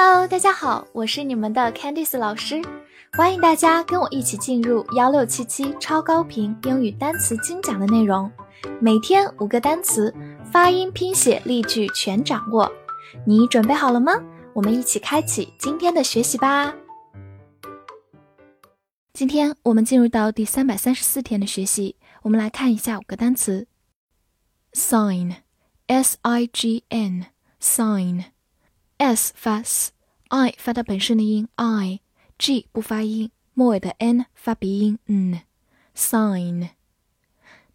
Hello，大家好，我是你们的 Candice 老师，欢迎大家跟我一起进入幺六七七超高频英语单词精讲的内容，每天五个单词，发音、拼写、例句全掌握，你准备好了吗？我们一起开启今天的学习吧。今天我们进入到第三百三十四天的学习，我们来看一下五个单词：sign，s i g n，sign。s 发 s，i 发它本身的音 i，g 不发音，末尾的 n 发鼻音 n，sign，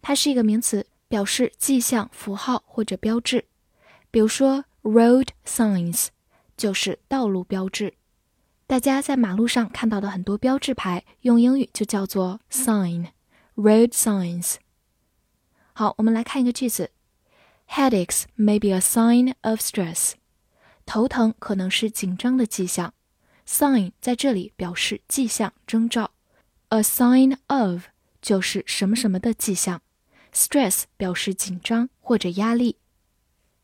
它是一个名词，表示迹象、符号或者标志。比如说 road signs 就是道路标志，大家在马路上看到的很多标志牌，用英语就叫做 sign，road signs。好，我们来看一个句子：Headaches may be a sign of stress。 头疼可能是紧张的迹象，sign 在这里表示迹象、征兆，a sign of 就是什么什么的迹象，stress 表示紧张或者压力。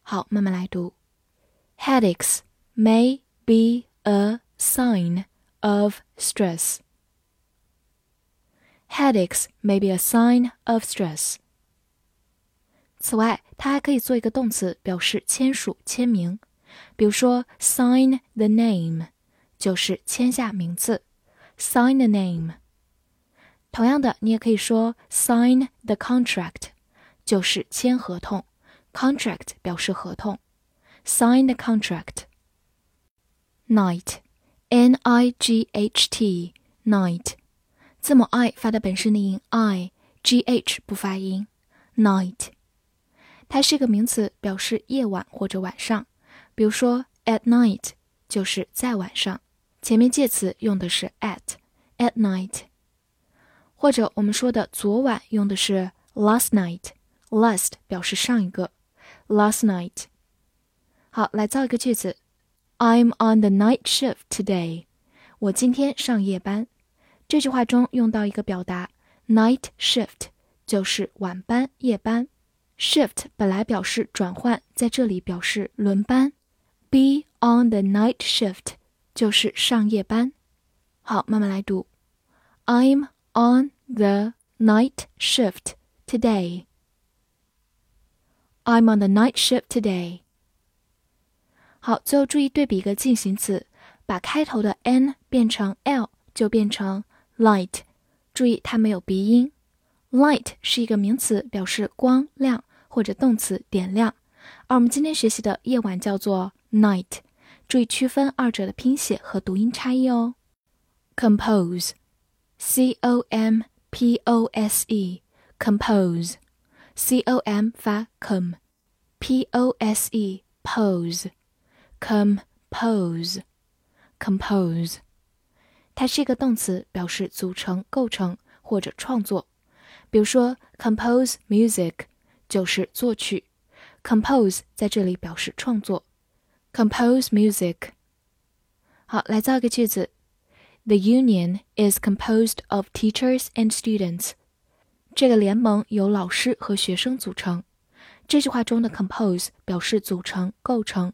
好，慢慢来读，headaches may be a sign of stress. Headaches may be a sign of stress. 此外，它还可以做一个动词，表示签署、签名。比如说，sign the name 就是签下名字，sign the name。同样的，你也可以说 sign the contract，就是签合同，contract 表示合同，sign the contract。night，n i g h t，night，字母 i 发的本身的音 i，g h 不发音，night，它是一个名词，表示夜晚或者晚上。 比如说，at night 就是在晚上，前面介词用的是 at，at night。或者我们说的昨晚用的是 last night，last 表示上一个，last night。好，来造一个句子：I'm on the night shift today。我今天上夜班。这句话中用到一个表达 night shift，就是晚班、夜班。shift 本来表示转换，在这里表示轮班。be on the night shift 就是上夜班。好，慢慢来读。I'm on the night shift today. I'm on the night shift today. 好，最后注意对比一个近形词，把开头的 n 变成 l light，注意它没有鼻音。Light 是一个名词，表示光亮或者动词点亮。而我们今天学习的夜晚叫做 night，注意区分二者的拼写和读音差异哦。compose，c o m p o s e，compose，c o m 发 com，p o s e pose，compose，compose，它是一个动词，表示组成、构成或者创作。比如说，compose music 就是作曲。compose 在这里表示创作 ，compose music。好，来造一个句子：The union is composed of teachers and students。这个联盟由老师和学生组成。这句话中的 compose 表示组成、构成，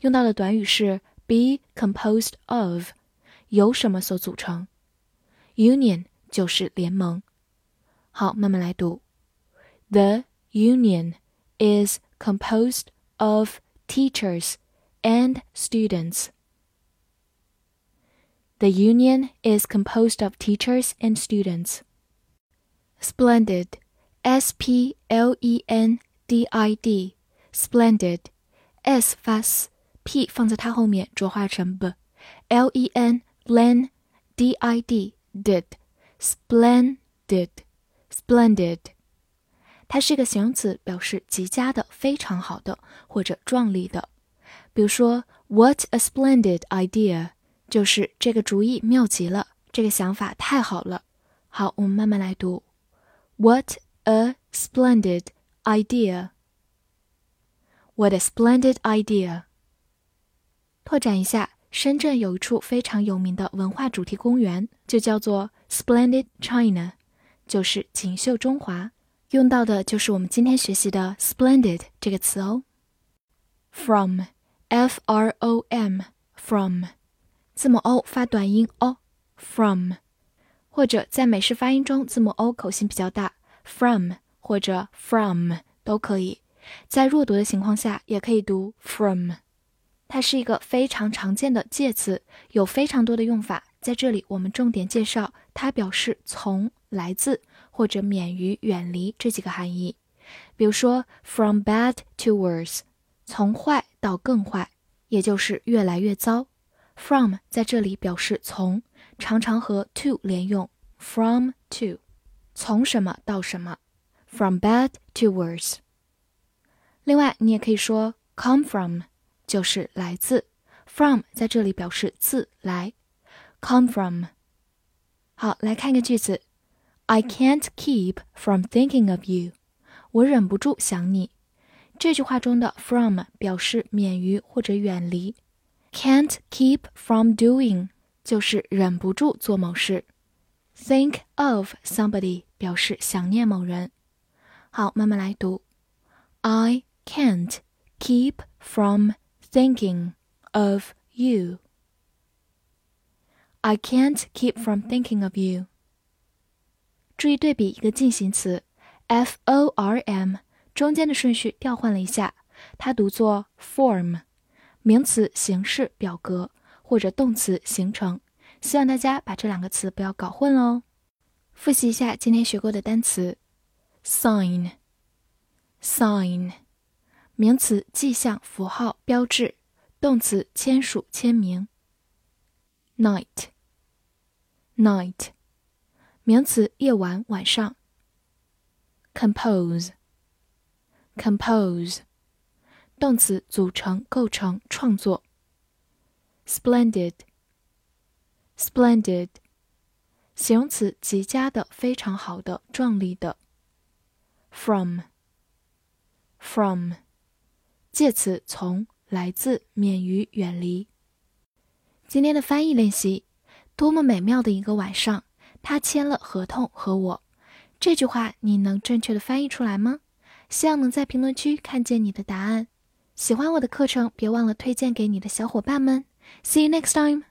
用到的短语是 be composed of，由什么所组成？Union 就是联盟。好，慢慢来读：The union is composed of teachers and students. The union is composed of teachers and students. Splendid, S P L E N D I D, splendid, S 发 s，P 放在它后面浊化成 b，L E N len D I D did, splendid, splendid. 它是一个形容词，表示极佳的、非常好的或者壮丽的。 比如说，What a splendid idea！就是这个主意妙极了，这个想法太好了。好，我们慢慢来读，What a splendid idea！What a splendid idea！拓展一下，深圳有一处非常有名的文化主题公园，就叫做 Splendid China，就是锦绣中华。用到的就是我们今天学习的 splendid 这个词哦。From, f r o m, from，字母 o 发短音 o from，或者在美式发音中，字母 o 口型比较大，from 或者 from 都可以。在弱读的情况下，也可以读 from。它是一个非常常见的介词，有非常多的用法。在这里，我们重点介绍它表示从、来自或者免于、远离这几个含义。比如说，from bad to worse，从坏到更坏，也就是越来越糟。from 在这里表示从，常常和 to 连用，from to，从什么到什么，from bad to worse。另外，你也可以说 come from，就是来自，from 在这里表示自来，come from。好，来看个句子，I can't keep from thinking of you。我忍不住想你。这句话中的 from 表示免于或者远离，can't keep from doing 就是忍不住做某事，think of somebody 表示想念某人。好，慢慢来读，I can't keep from thinking of you。I can't keep from thinking of you。注意对比一个近形词，f o r m。中间的顺序调换了一下，它读作 form，名词形式表格或者动词形成。希望大家把这两个词不要搞混喽。复习一下今天学过的单词：sign，sign。名词迹象、符号、标志；动词签署、签名。night，night，名词夜晚、晚上。compose Compose，动词组成、构成、创作。splendid，splendid，形容词极佳的、非常好的、壮丽的。from，from。介词从来自免于远离。今天的翻译练习，多么美妙的一个晚上！他签了合同和我。这句话你能正确的翻译出来吗？希望能在评论区看见你的答案。喜欢我的课程，别忘了推荐给你的小伙伴们。See you next time.